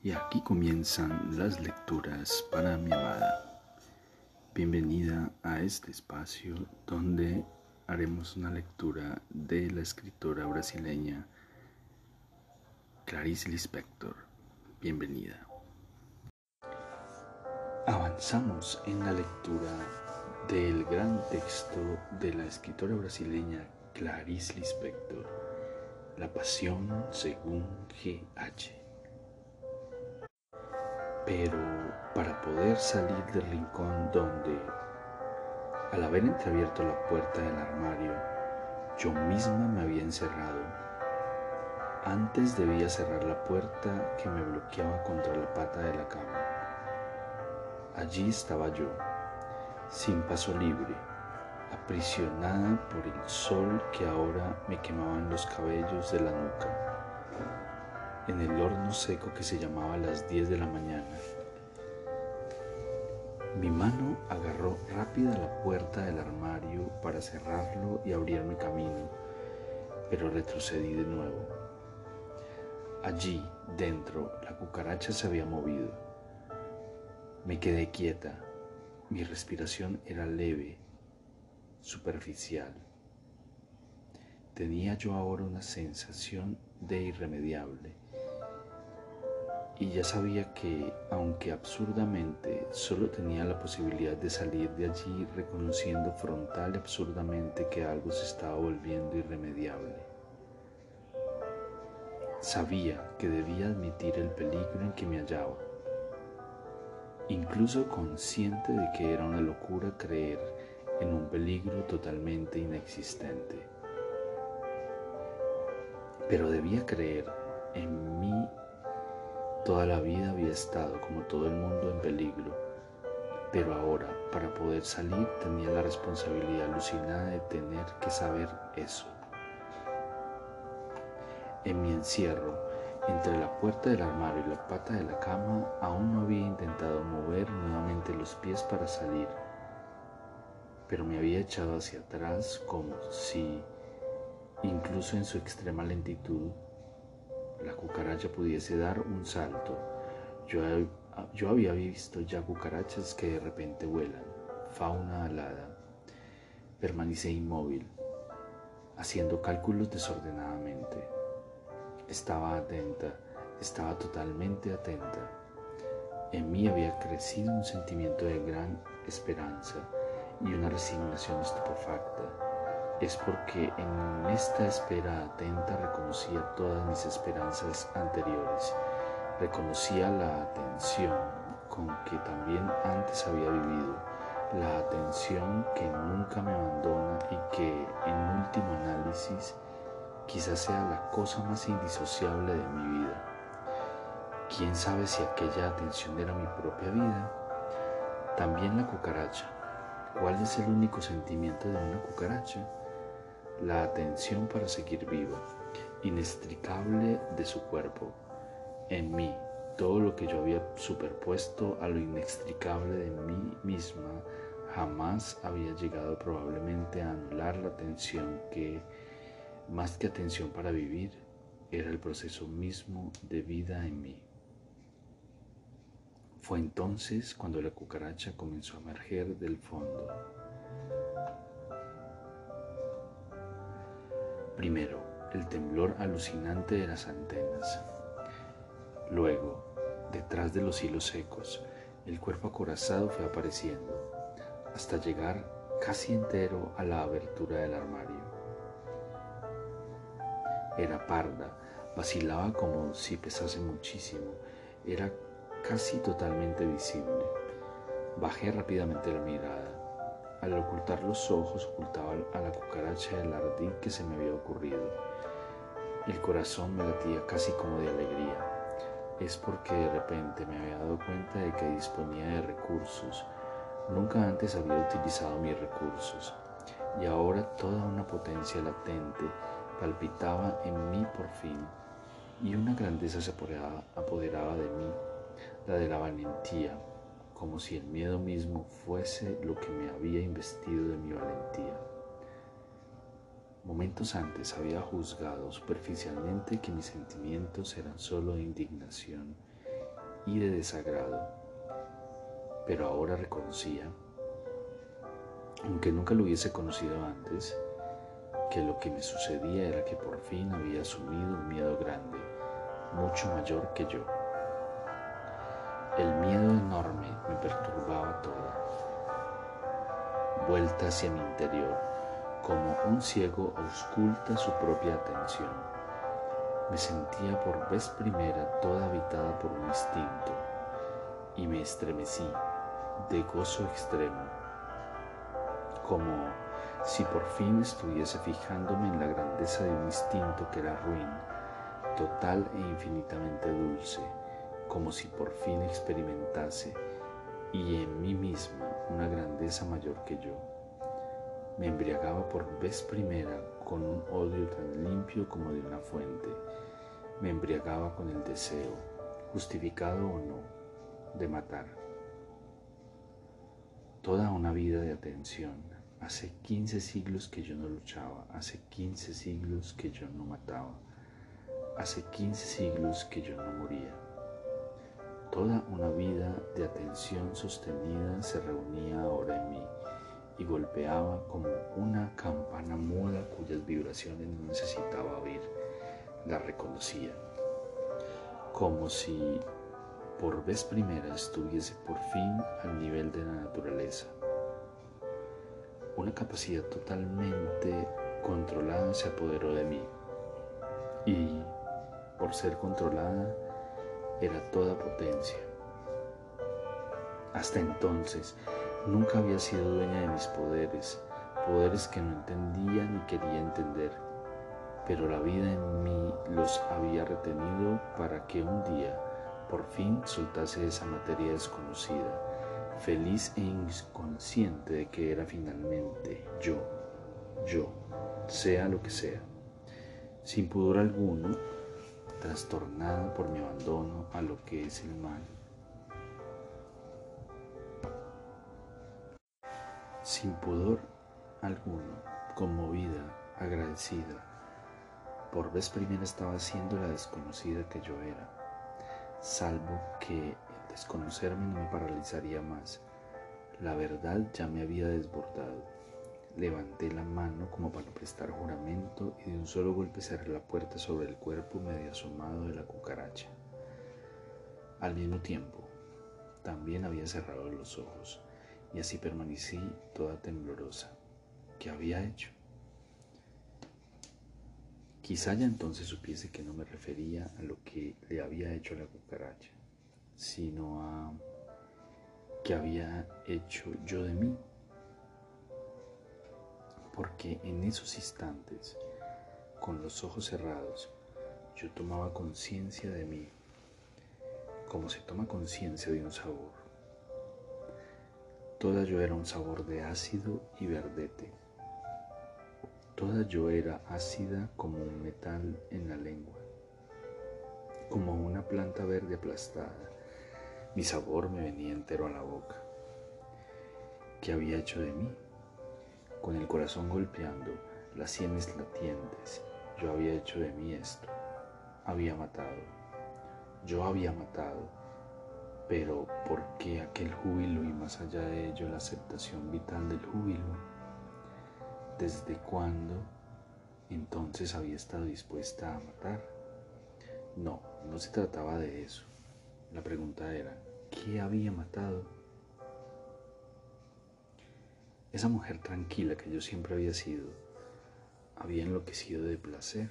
Y aquí comienzan las lecturas para mi amada. Bienvenida a este espacio donde haremos una lectura de la escritora brasileña Clarice Lispector. Bienvenida. Avanzamos en la lectura del gran texto de la escritora brasileña Clarice Lispector, La Pasión según G.H. Pero para poder salir del rincón donde, al haber entreabierto la puerta del armario, yo misma me había encerrado, antes debía cerrar la puerta que me bloqueaba contra la pata de la cama. Allí estaba yo, sin paso libre, aprisionada por el sol que ahora me quemaba en los cabellos de la nuca en el horno seco que se llamaba a las 10 de la mañana. Mi mano agarró rápida la puerta del armario para cerrarlo y abrirme camino, pero retrocedí de nuevo. Allí, dentro, la cucaracha se había movido. Me quedé quieta. Mi respiración era leve, superficial. Tenía yo ahora una sensación de irremediable y ya sabía que, aunque absurdamente, solo tenía la posibilidad de salir de allí reconociendo frontal y absurdamente que algo se estaba volviendo irremediable. Sabía que debía admitir el peligro en que me hallaba, incluso consciente de que era una locura creer en un peligro totalmente inexistente. Pero debía creer en mí Toda la vida había estado, como todo el mundo, en peligro, pero ahora, para poder salir, tenía la responsabilidad alucinada de tener que saber eso. En mi encierro, entre la puerta del armario y la pata de la cama, aún no había intentado mover nuevamente los pies para salir, pero me había echado hacia atrás como si, incluso en su extrema lentitud, cucaracha pudiese dar un salto. Yo, yo había visto ya cucarachas que de repente vuelan, fauna alada. Permanecé inmóvil, haciendo cálculos desordenadamente. Estaba atenta, estaba totalmente atenta. En mí había crecido un sentimiento de gran esperanza y una resignación estupefacta es porque en esta espera atenta reconocía todas mis esperanzas anteriores, reconocía la atención con que también antes había vivido, la atención que nunca me abandona y que en último análisis quizás sea la cosa más indisociable de mi vida. ¿Quién sabe si aquella atención era mi propia vida? También la cucaracha. ¿Cuál es el único sentimiento de una cucaracha? La atención para seguir vivo, inextricable de su cuerpo, en mí, todo lo que yo había superpuesto a lo inextricable de mí misma, jamás había llegado probablemente a anular la atención que, más que atención para vivir, era el proceso mismo de vida en mí. Fue entonces cuando la cucaracha comenzó a emerger del fondo Primero, el temblor alucinante de las antenas. Luego, detrás de los hilos secos, el cuerpo acorazado fue apareciendo, hasta llegar casi entero a la abertura del armario. Era parda, vacilaba como si pesase muchísimo, era casi totalmente visible. Bajé rápidamente la mirada. Al ocultar los ojos ocultaba a la cucaracha del ardid que se me había ocurrido. El corazón me latía casi como de alegría. Es porque de repente me había dado cuenta de que disponía de recursos. Nunca antes había utilizado mis recursos. Y ahora toda una potencia latente palpitaba en mí por fin. Y una grandeza se apoderaba, apoderaba de mí, la de la valentía, como si el miedo mismo fuese lo que me había investido de mi valentía. Momentos antes había juzgado superficialmente que mis sentimientos eran solo de indignación y de desagrado. Pero ahora reconocía, aunque nunca lo hubiese conocido antes, que lo que me sucedía era que por fin había asumido un miedo grande, mucho mayor que yo. El miedo enorme me perturbaba todo. Vuelta hacia mi interior, como un ciego ausculta su propia atención. Me sentía por vez primera toda habitada por un instinto y me estremecí de gozo extremo, como si por fin estuviese fijándome en la grandeza de un instinto que era ruin, total e infinitamente dulce, como si por fin experimentase y en mí misma una grandeza mayor que yo. Me embriagaba por vez primera con un odio tan limpio como de una fuente. Me embriagaba con el deseo, justificado o no, de matar. Toda una vida de atención, Hace 15 siglos que yo no luchaba, hace 15 siglos que yo no mataba, hace 15 siglos que yo no moría. Toda una vida de atención sostenida se reunía ahora en mí y golpeaba como una campana muda cuyas vibraciones no necesitaba oír. La reconocía, como si por vez primera estuviese por fin al nivel de la naturaleza una capacidad totalmente controlada se apoderó de mí y por ser controlada era toda potencia. Hasta entonces nunca había sido dueña de mis poderes, poderes que no entendía ni quería entender, pero la vida en mí los había retenido para que un día por fin soltase esa materia desconocida feliz e inconsciente de que era finalmente yo, yo, sea lo que sea, sin pudor alguno, trastornada por mi abandono a lo que es el mal. Sin pudor alguno, conmovida, agradecida, por vez primera estaba siendo la desconocida que yo era, salvo que Desconocerme no me paralizaría más. La verdad ya me había desbordado. Levanté la mano como para prestar juramento y de un solo golpe cerré la puerta sobre el cuerpo medio asomado de la cucaracha. Al mismo tiempo, también había cerrado los ojos y así permanecí toda temblorosa. ¿Qué había hecho? Quizá ya entonces supiese que no me refería a lo que le había hecho a la cucaracha sino a qué había hecho yo de mí. Porque en esos instantes, con los ojos cerrados, yo tomaba conciencia de mí, como se toma conciencia de un sabor. Toda yo era un sabor de ácido y verdete. Toda yo era ácida como un metal en la lengua, como una planta verde aplastada mi sabor me venía entero a la boca. ¿Qué había hecho de mí? Con el corazón golpeando, las sienes latientes, yo había hecho de mí esto. Había matado. Yo había matado. Pero ¿por qué aquel júbilo y más allá de ello la aceptación vital del júbilo? ¿Desde cuándo entonces había estado dispuesta a matar? No, no se trataba de eso. La pregunta era, ¿qué había matado? Esa mujer tranquila que yo siempre había sido, había enloquecido de placer.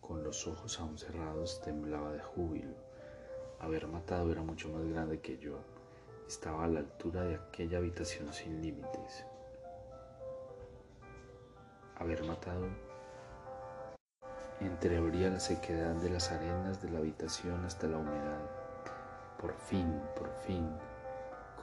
Con los ojos aún cerrados temblaba de júbilo. Haber matado era mucho más grande que yo. Estaba a la altura de aquella habitación sin límites. Haber matado entreabría la sequedad de las arenas de la habitación hasta la humedad por fin, por fin,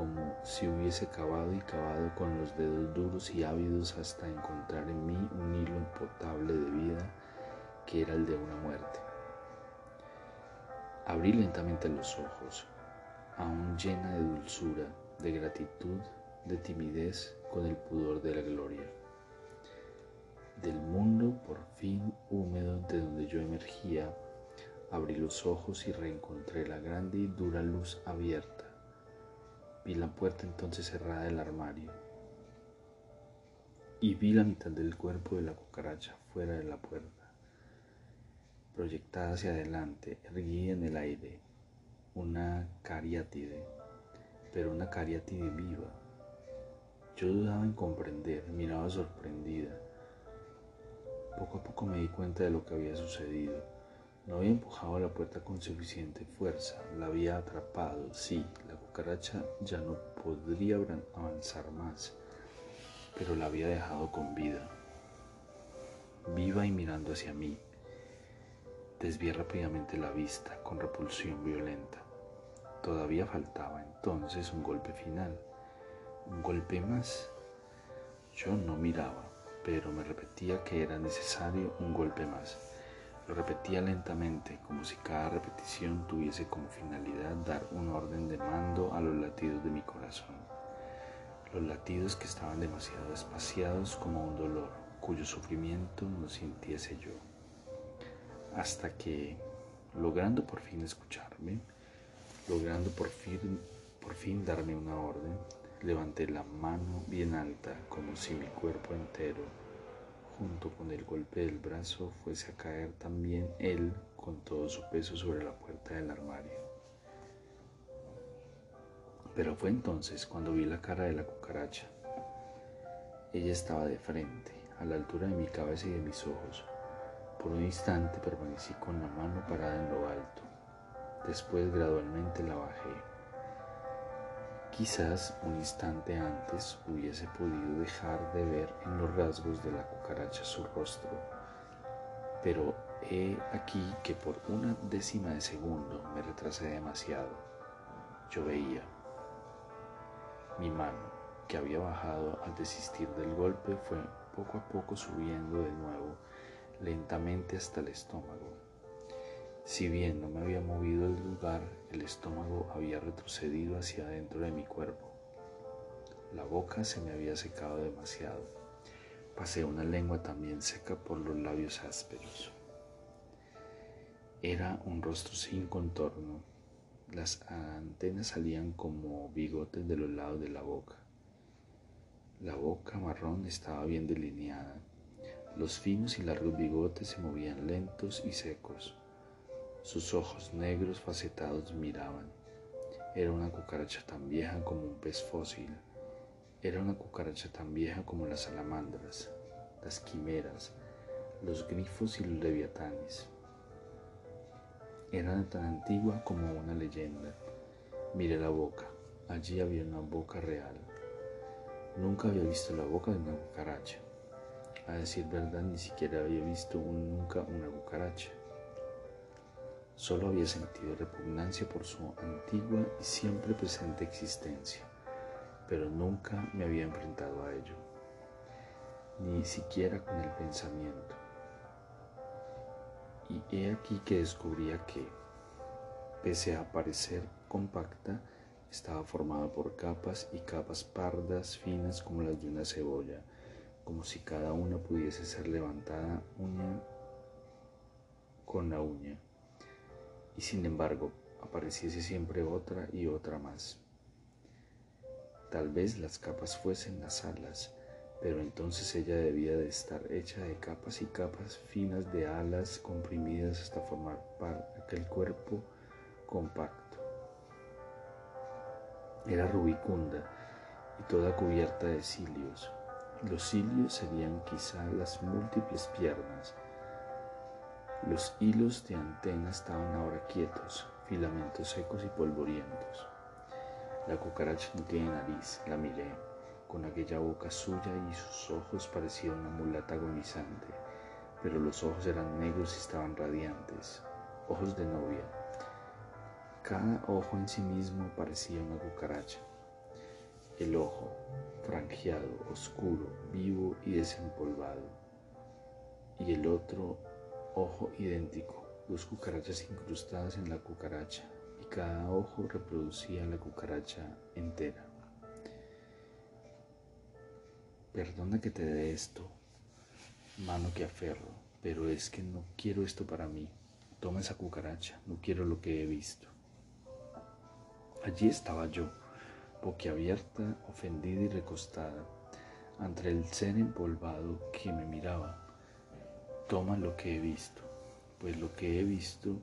como si hubiese cavado y cavado con los dedos duros y ávidos hasta encontrar en mí un hilo impotable de vida que era el de una muerte. Abrí lentamente los ojos, aún llena de dulzura, de gratitud, de timidez con el pudor de la gloria. Del mundo por fin húmedo de donde yo emergía, Abrí los ojos y reencontré la grande y dura luz abierta. Vi la puerta entonces cerrada del armario y vi la mitad del cuerpo de la cucaracha fuera de la puerta, proyectada hacia adelante, erguida en el aire, una cariátide, pero una cariátide viva. Yo dudaba en comprender, miraba sorprendida. Poco a poco me di cuenta de lo que había sucedido. No había empujado la puerta con suficiente fuerza, la había atrapado, sí, cucaracha ya no podría avanzar más pero la había dejado con vida, viva y mirando hacia mí. Desvié rápidamente la vista con repulsión violenta. Todavía faltaba entonces un golpe final, un golpe más. Yo no miraba, pero me repetía que era necesario un golpe más. Lo repetía lentamente, como si cada repetición tuviese como finalidad dar un orden de mando a los latidos de mi corazón los latidos que estaban demasiado espaciados como un dolor cuyo sufrimiento no sintiese yo. Hasta que, logrando por fin escucharme, logrando por fin, por fin darme una orden, levanté la mano bien alta como si mi cuerpo entero, junto con el golpe del brazo, fuese a caer también él con todo su peso sobre la puerta del armario. Pero fue entonces cuando vi la cara de la cucaracha. Ella estaba de frente, a la altura de mi cabeza y de mis ojos. Por un instante permanecí con la mano parada en lo alto. Después gradualmente la bajé. Quizás un instante antes hubiese podido dejar de ver en los rasgos de la cucaracha su rostro, pero he aquí que por una décima de segundo me retrasé demasiado. Yo veía. Mi mano, que había bajado al desistir del golpe, fue poco a poco subiendo de nuevo, lentamente hasta el estómago. Si bien no me había movido del lugar, el estómago había retrocedido hacia adentro de mi cuerpo. La boca se me había secado demasiado. Pasé una lengua también seca por los labios ásperos. Era un rostro sin contorno, las antenas salían como bigotes de los lados de la boca. La boca marrón estaba bien delineada. Los finos y largos bigotes se movían lentos y secos. Sus ojos negros facetados miraban. Era una cucaracha tan vieja como un pez fósil. Era una cucaracha tan vieja como las salamandras, las quimeras, los grifos y los leviatanes. Era tan antigua como una leyenda. Miré la boca. Allí había una boca real. Nunca había visto la boca de una cucaracha. A decir verdad, ni siquiera había visto nunca una cucaracha. Solo había sentido repugnancia por su antigua y siempre presente existencia, pero nunca me había enfrentado a ello, ni siquiera con el pensamiento. Y he aquí que descubría que, pese a parecer compacta, estaba formada por capas y capas pardas finas como las de una cebolla, como si cada una pudiese ser levantada uña con la uña, y sin embargo apareciese siempre otra y otra más. Tal vez las capas fuesen las alas, pero entonces ella debía de estar hecha de capas y capas finas de alas comprimidas hasta formar parte aquel cuerpo compacto. Era rubicunda y toda cubierta de cilios. Los cilios serían quizá las múltiples piernas. Los hilos de antena estaban ahora quietos, filamentos secos y polvorientos. La cucaracha no tiene nariz, la miré con aquella boca suya y sus ojos parecían una mulata agonizante, pero los ojos eran negros y estaban radiantes, ojos de novia. Cada ojo en sí mismo parecía una cucaracha. El ojo, franjeado, oscuro, vivo y desempolvado. Y el otro ojo idéntico, dos cucarachas incrustadas en la cucaracha, y cada ojo reproducía la cucaracha entera. Perdona que te dé esto, mano que aferro, pero es que no quiero esto para mí. toma esa cucaracha, no quiero lo que he visto. Allí estaba yo, boquiabierta, ofendida y recostada, ante el ser empolvado que me miraba. Toma lo que he visto, pues lo que he visto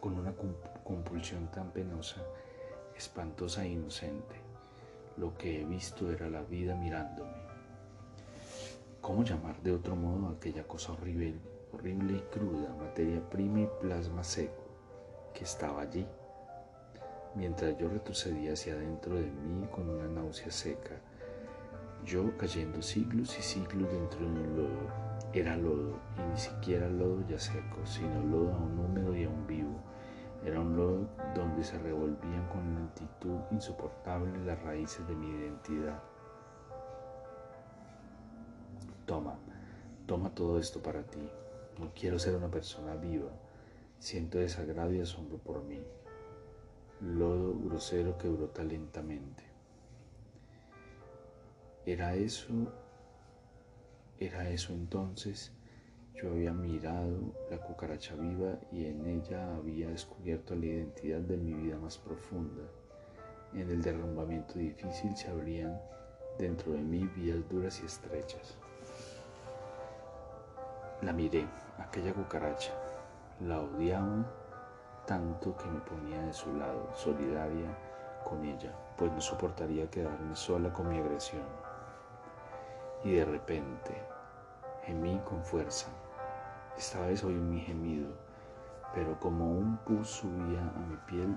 con una, con compulsión tan penosa, espantosa e inocente, lo que he visto era la vida mirándome. ¿Cómo llamar de otro modo aquella cosa horrible, horrible y cruda, materia prima y plasma seco, que estaba allí? Mientras yo retrocedía hacia adentro de mí con una náusea seca, yo cayendo siglos y siglos dentro de un lodo, era lodo, y ni siquiera lodo ya seco, sino lodo aún húmedo y aún vivo. Era un lodo donde se revolvían con lentitud insoportable las raíces de mi identidad. Toma, toma todo esto para ti. No quiero ser una persona viva. Siento desagrado y asombro por mí. Lodo grosero que brota lentamente. Era eso, era eso entonces. Yo había mirado la cucaracha viva y en ella había descubierto la identidad de mi vida más profunda. En el derrumbamiento difícil se abrían dentro de mí vías duras y estrechas. La miré, aquella cucaracha. La odiaba tanto que me ponía de su lado, solidaria con ella, pues no soportaría quedarme sola con mi agresión. Y de repente gemí con fuerza. Esta vez oí mi gemido, pero como un pus subía a mi piel,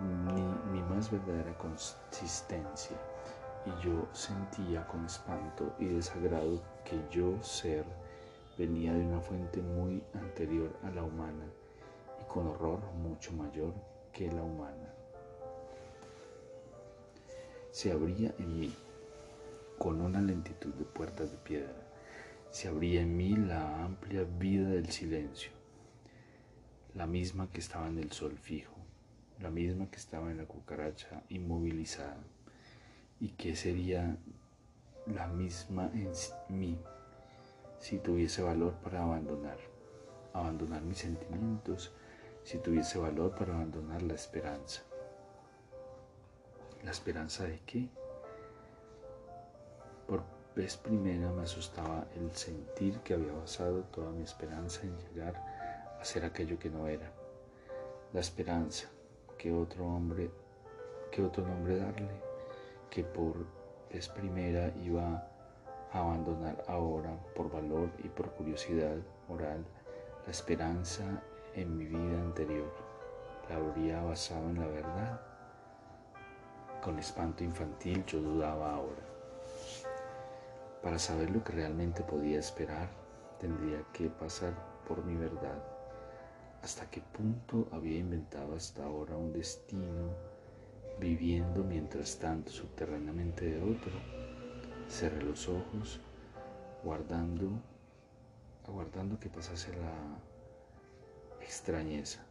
ni mi más verdadera consistencia y yo sentía con espanto y desagrado que yo ser venía de una fuente muy anterior a la humana y con horror mucho mayor que la humana. Se abría en mí con una lentitud de puertas de piedra. Se abría en mí la amplia vida del silencio, la misma que estaba en el sol fijo, la misma que estaba en la cucaracha inmovilizada y que sería la misma en mí si tuviese valor para abandonar, abandonar mis sentimientos, si tuviese valor para abandonar la esperanza. ¿La esperanza de qué? Vez primera me asustaba el sentir que había basado toda mi esperanza en llegar a ser aquello que no era. La esperanza que otro hombre, que otro nombre darle que por vez primera iba a abandonar ahora por valor y por curiosidad moral la esperanza en mi vida anterior. La habría basado en la verdad. Con espanto infantil yo dudaba ahora. Para saber lo que realmente podía esperar, tendría que pasar por mi verdad. ¿Hasta qué punto había inventado hasta ahora un destino viviendo mientras tanto subterráneamente de otro. Cerré los ojos, guardando, aguardando que pasase la extrañeza,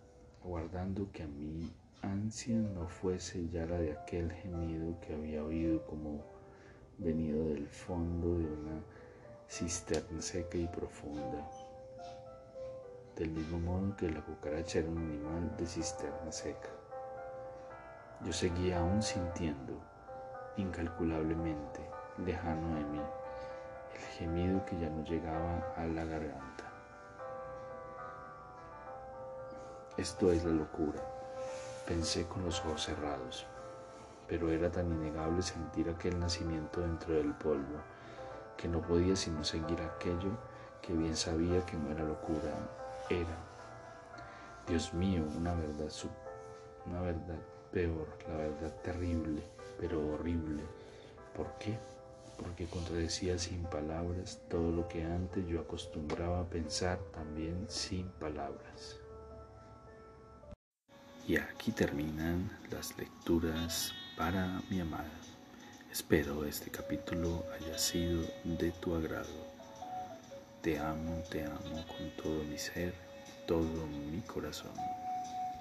aguardando que a mi ansia no fuese ya la de aquel gemido que había oído como venido del fondo de una cisterna seca y profunda. Del mismo modo que la cucaracha era un animal de cisterna seca. Yo seguía aún sintiendo, incalculablemente, lejano de mí, el gemido que ya no llegaba a la garganta. Esto es la locura, pensé con los ojos cerrados, pero era tan innegable sentir aquel nacimiento dentro del polvo que no podía sino seguir aquello que bien sabía que no era locura, era, Dios mío, una verdad, una verdad peor, la verdad terrible, pero horrible. ¿Por qué? Porque contradecía sin palabras todo lo que antes yo acostumbraba a pensar también sin palabras. Y aquí terminan las lecturas para mi amada. Espero este capítulo haya sido de tu agrado. Te amo, te amo con todo mi ser, todo mi corazón.